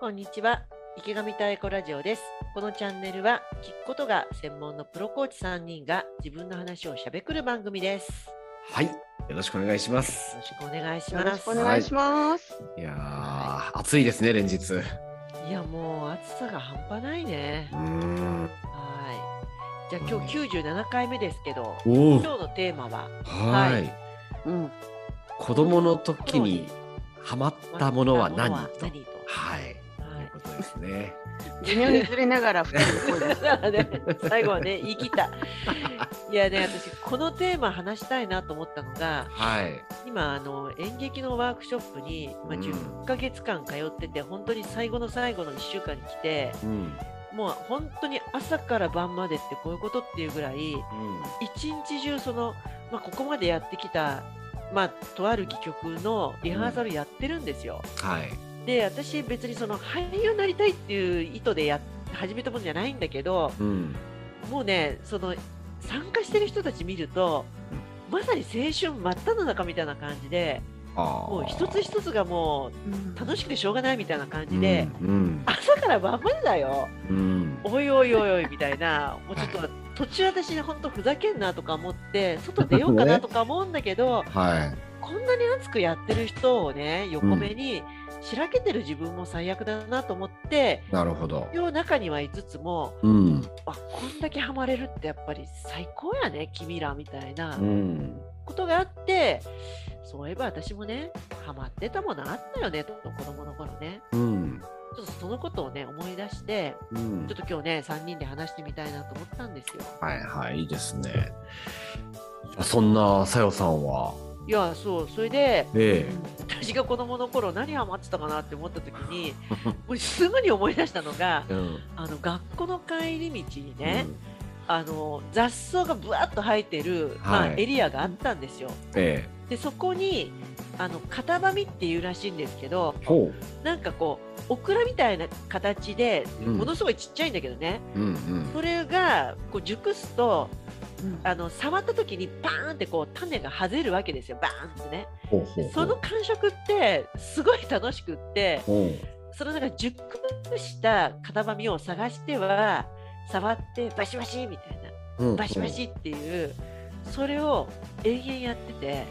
こんにちは池上太鼓ラジオですこのチャンネルは聞くことが専門のプロコーチ3人が自分の話をしゃべくる番組ですよはい、よろしくお願いします。ろしくお願いしよますろしくお願いします。いやー、暑いですね、連日。ういやもう暑さが半端ないね。はいじゃあ今日97回目ですけどおお。今日のテーマは？はい。はいうん。子供の時にハマったものは何まと。何と？はい。ですね。微妙にずれながら最後はね、言い切った。いやね、私、このテーマ話したいなと思ったのが、はい。今、あの演劇のワークショップに、まあ、うん10ヶ月間通ってて、本当に最後の最後の1週間に来て、うん。もう本当に朝から晩までってこういうことっていうぐらい、うん。一日中、その、まあ、ここまでやってきた、まあ、とある戯曲のリハーサルやってるんですよ。はい。で、私、別にその俳優になりたいっていう意図でや始めたものじゃないんだけど、うん。もうね、その参加してる人たち見ると、まさに青春真っ只中みたいな感じで。もう一つ一つがもう楽しくてしょうがないみたいな感じで、うん。朝から晩までだよ、うん。おいおいおいおいみたいな、もうちょっと途中私ね、本当ふざけんなとか思って、外出ようかなとか思うんだけど、はい。こんなに熱くやってる人をね、横目にしらけてる自分も最悪だなと思って、なるほど。中にはいつつも、うん。あこんだけハマれるってやっぱり最高やね君らみたいなうん。ことがあって、そういえば私もねハマってたものあったよねと子供の頃ねうん。ちょっとそのことをね思い出してうんちょっと今日ね3人で話してみたいなと思ったんですよはいはい、いいですね。そんなさよさんは、いやそうそれでえ私が子供の頃何ハマってたかなって思った時に もうすぐに思い出したのがえ。うん。あの学校の帰り道にね、あの雑草がぶわっと生えてる、まあ、はいエリアがあったんですよ。えでそこにあの型紙っていうらしいんですけどなんかこうオクラみたいな形でうんものすごいちっちゃいんだけどね、う。うんうん。それがこう熟すとうんあの触った時にパーンってこう種が外れるわけですよ。バーンってね。ほうほうほう。その感触ってすごい楽しくってほそのなんか熟した型紙を探しては触ってバシバシみたいなううん。バシバシっていうそれを延々やってて。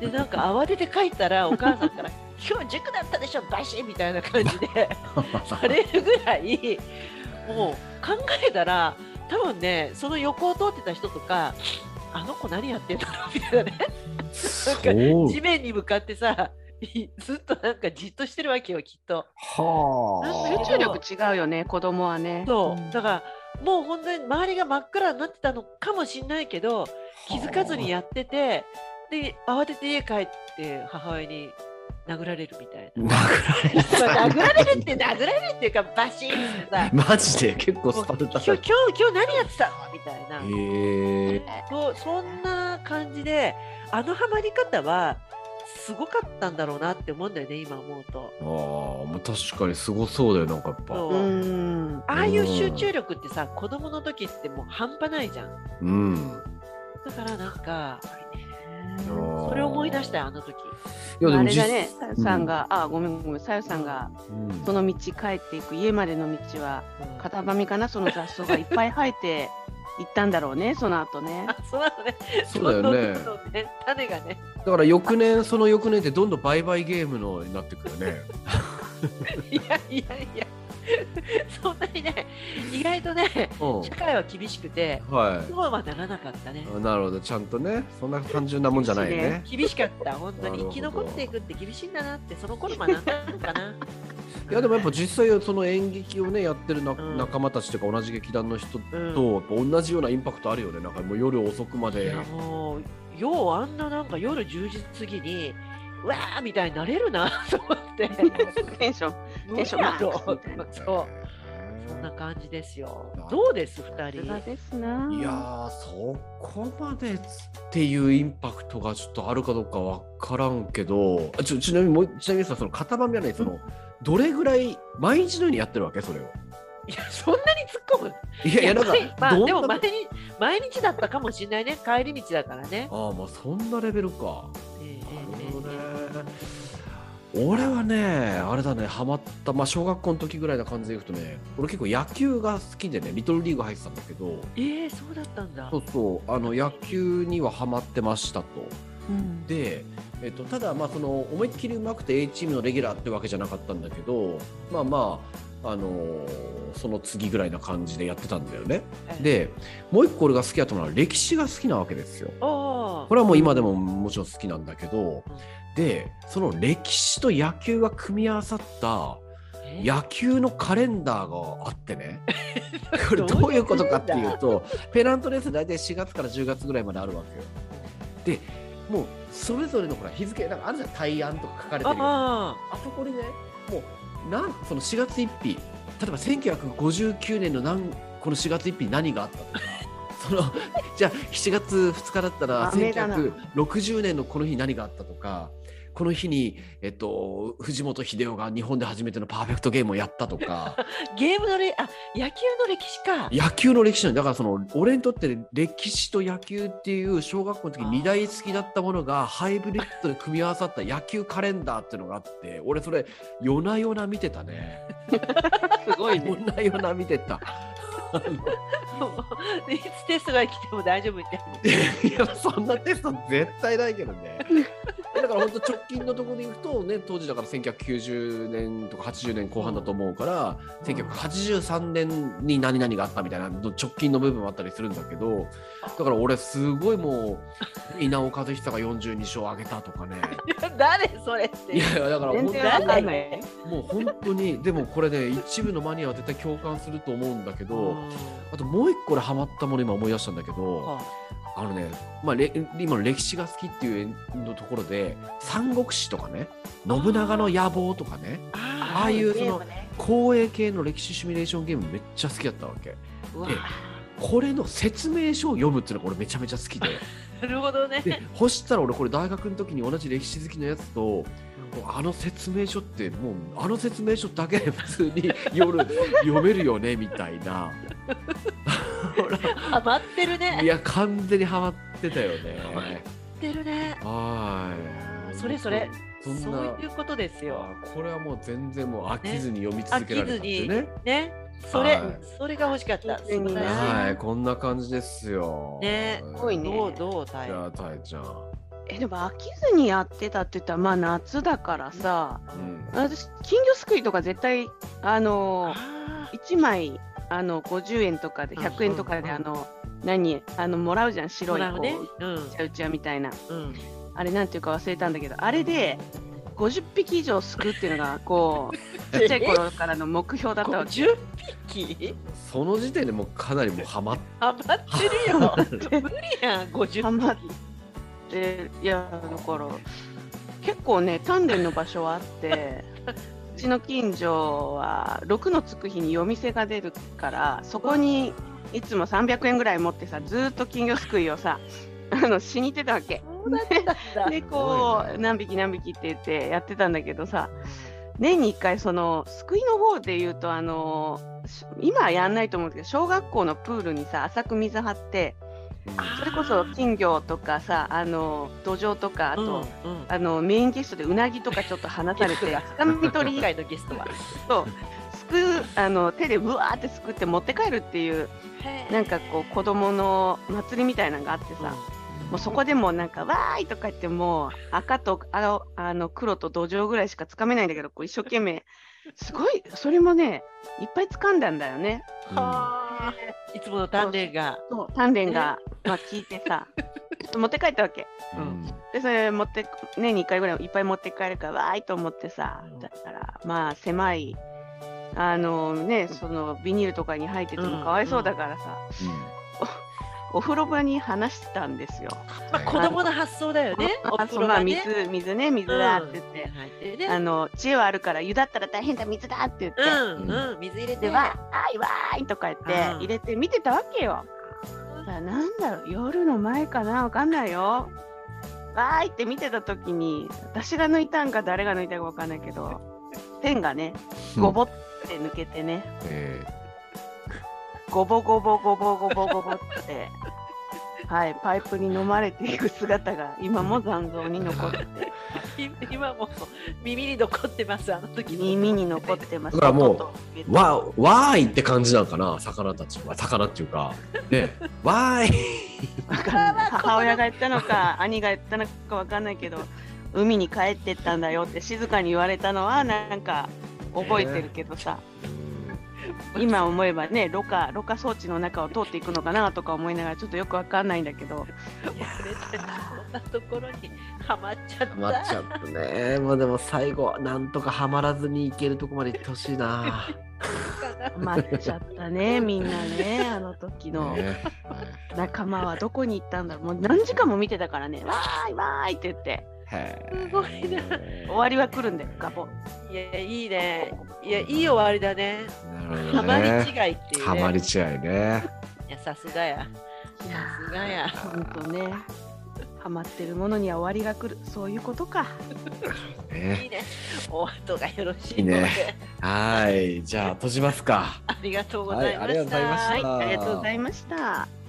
でなんか慌てて帰ったらお母さんから「今日塾だったでしょバシ!」みたいな感じでされるぐらいもう考えたら多分ねその横を通ってた人とかあの子何やってんだろうみたいなね。そう。地面に向かってさい ずっとなんかじっとしてるわけよきっと。はなんか集中力違うよね、子供はね。そう、ん。だからもう本当に周りが真っ暗になってたのかもしれないけど気づかずにやっててで慌てて家帰って母親に殴られるみたいな。殴られまあ殴られるって殴られるっていうかバシッてさた。マジで結構スパルタ今日今日今日何やってたのみたいな、へえ。そうそんな感じであのハマり方はすごかったんだろうなって思うんだよね今思うと。ああ、もう確かにすごそうだよ、なんかやっぱ。そううん。ああいう集中力ってさ子供の時ってもう半端ないじゃん。うん。だからなんかーそれを思い出したよあの時。いや、であも実れだね、さよさんが、あ、ごめんごめん、さよさんが、うんその道帰っていく家までの道は、型紙かな、その雑草がいっぱい生えて 行ったんだろうね、その後ね。あそのね。そうだよねね種がね。だから翌年、その翌年ってどんどん売買ゲームのになってくるね。いやいやいや。そんなにね意外とねうん。社会は厳しくてはそうはならなかったね。い。なるほど、ちゃんとね、そんな単純なもんじゃないね。厳しかった。本当に。なるほど。生き残っていくって厳しいんだなってその頃学んだのかな。いやでもやっぱ実際その演劇をねやってるな、うん。仲間たちとか同じ劇団の人とうん。やっぱ同じようなインパクトあるよね。なんかもう夜遅くまで。もうようあんななんか夜10時過ぎにうわーみたいになれるなと思って。テンション、テンションマックスみたいなそう。そんな感じですよ。ど。うです二さすが人。いやーそこまでっていうインパクトがちょっとあるかどうかわからんけどあちょちなみにもうちなみにさその型紙はねそのどれぐらい毎日のようにやってるわけ？それを。いやそんなに突っ込む。いやいやなんかまあでも毎日毎日だったかもしれないね。帰り道だからね。ああまあそんなレベルか。ええなるほどね。ええええ俺はね、あれだね、ハマった、まあ、小学校の時ぐらいな感じで言うとね、俺結構野球が好きでね、リトルリーグ入ってたんだけど、えー、そうだったんだ。そうそう、あの野球にはハマってましたと。うんで、えっと、ただ、まあ、その思いっきりうまくて A チームのレギュラーってわけじゃなかったんだけど、まあまあ、あのーその次ぐらいな感じでやってたんだよね。で、もう一個俺が好きだったのは歴史が好きなわけですよ。あこれはもう今でももちろん好きなんだけど、で、その歴史と野球が組み合わさったえ？野球のカレンダーがあってね。これどういうことかっていうと、ペナントレース大体4月から10月ぐらいまであるわけよ。で、もうそれぞれのほら日付、なんかあるじゃん、対案とか書かれてるよ。ああそこにね、もうなんその4月1日、例えば1959年の何この4月1日に何があったとか。そのじゃあ7月2日だったらダメだな。1960年のこの日に何があったとかこの日に、えっと、藤本秀夫が日本で初めてのパーフェクトゲームをやったとか。あ、ゲームのれあ野球の歴史か。野球の歴史なんだだからその俺にとって歴史と野球っていう小学校の時に二大好きだったものがハイブリッドで組み合わさった野球カレンダーっていうのがあって俺それ夜な夜な見てたね。すごいね。夜な夜な見てた いつテストが来ても大丈夫みたいな。いやそんなテスト絶対ないけどねから本当直近のところでいくとね当時だから1990年とか80年後半だと思うから、1983年に何々があったみたいな直近の部分もあったりするんだけどだから俺すごいもう稲尾和久が42勝挙げたとかね 誰それって。いやいやだから本当かんない。もう本当にでもこれね一部のマニアは絶対共感すると思うんだけどあともう一個俺ハマったもの今思い出したんだけど、はあのね、まあ、れ今の歴史が好きっていうのところで三国志とかね信長の野望とかねあああいうそのゲームね。公営系の歴史シミュレーションゲームめっちゃ好きだったわけ。うわでこれの説明書を読むっていうのが俺めちゃめちゃ好きで。なるほどね。でそしたら俺これ大学の時に同じ歴史好きのやつとあの説明書ってもうあの説明書だけで普通に夜 読めるよねみたいなハマってるいね。や完全にハマってたよねハマってるね。はいそれそれ。そそういうことですよ。あこれはもう全然もう飽きずに読み続けられたっていうね。ね。それ、はいそれが欲しかった。全然ね素晴らしいはい、こんな感じですよ。ねはいすごいねどうどう大じゃあ、たえちゃん。えでも飽きずにやってたって言ったらまあ夏だからさうん。私金魚すくいとか絶対あのあ1枚あの50円とかで100円とかでうんあの何あのもらうじゃんー白いこうね。うんうちゃうちゃみたいなうん。あれなんていうか忘れたんだけどあれで50匹以上すくっていうのがこう ちっちゃい頃からの目標だったわけ十匹？その時点でもうかなりもうハマっハマってるよ。無理やん五十ハマっ匹。でいやだから結構ね鍛錬の場所はあってう ちの近所は6のつく日に夜店が出るからそこにいつも300円ぐらい持ってさずーっと金魚すくいをさ あのしに行ってたわけ。でこう何匹何匹って言ってやってたんだけどさ年に1回その救いの方で言うとあのし今はやんないと思うけど小学校のプールにさ浅く水張ってそれこそ金魚とかさあの土壌とかあと、うんうん。あのメインゲストでうなぎとかちょっと話されてつかみ取り今回のゲストは。とすくうあの手でぶわーってすくって持って帰るっていうなんかこう子供の祭りみたいなのがあってさ、もうそこでもうなんか、わーいとか言ってもう赤と青あの黒と土壌ぐらいしかつかめないんだけど、こう一生懸命、すごい、それもね、いっぱい掴んだんだよね。はあ。いつもの鍛錬が。そう鍛錬が、まあ、聞いてさ、ちょっと持って帰ったわけ。うんで、それ持って、年に1回ぐらいいっぱい持って帰るから、わーいと思ってさうん、だったら、まあ、狭い、あのね、そのビニールとかに入っててもかわいそうだからさ、お風呂場に話したんですよ。まあ子供の発想だよね。おあそうまあ風呂がね。水、水ね、水だって言って。入ってね。あの知恵はあるから湯だったら大変だ水だって言って、うんうん水入れて。でわーいわーいとか言ってうん入れて見てたわけよ。さあなんだろう夜の前かな？わかんないよ。わーいって見てた時に私が抜いたんか誰が抜いたかわかんないけどペンがねごぼって抜けてね、えごぼごぼごぼごぼごぼって。はい、パイプに飲まれていく姿が今も残像に残って 今も耳に残ってます、あの時の耳に残ってます。だからもうわ、わーいって感じなんかな、魚たちは。魚っていうか。ね、わーい。母親が言ったのか兄が言ったのかわかんないけど海に帰ってったんだよって静かに言われたのはなんか覚えてるけどさ、今思えばねろ過ろ過装置の中を通っていくのかなとか思いながらちょっとよくわかんないんだけど。俺たちこんなところにはまっちゃった。ハマっちゃったね。もうでも最後、なんとかハマらずにいけるとこまで行ってほしいな。待っちゃったねみんなねあの時の。ね。仲間はどこに行ったんだろう。もう何時間も見てたからね。わーいわーいって言って。へすごいな終わりは来るんだよガボンいや、いいね。いや、いい終わりだね。なるほどハマり違ね。いっていう、ね。ハマり違いね。いや、さすがや。さすがや。ほんとねハマってるものには終わりが来るそういうことかいねいね。お後がよろしいいいね。はい。じゃあ、閉じますか。ありがとうございました。はいありがとうございましたはいありがとうございました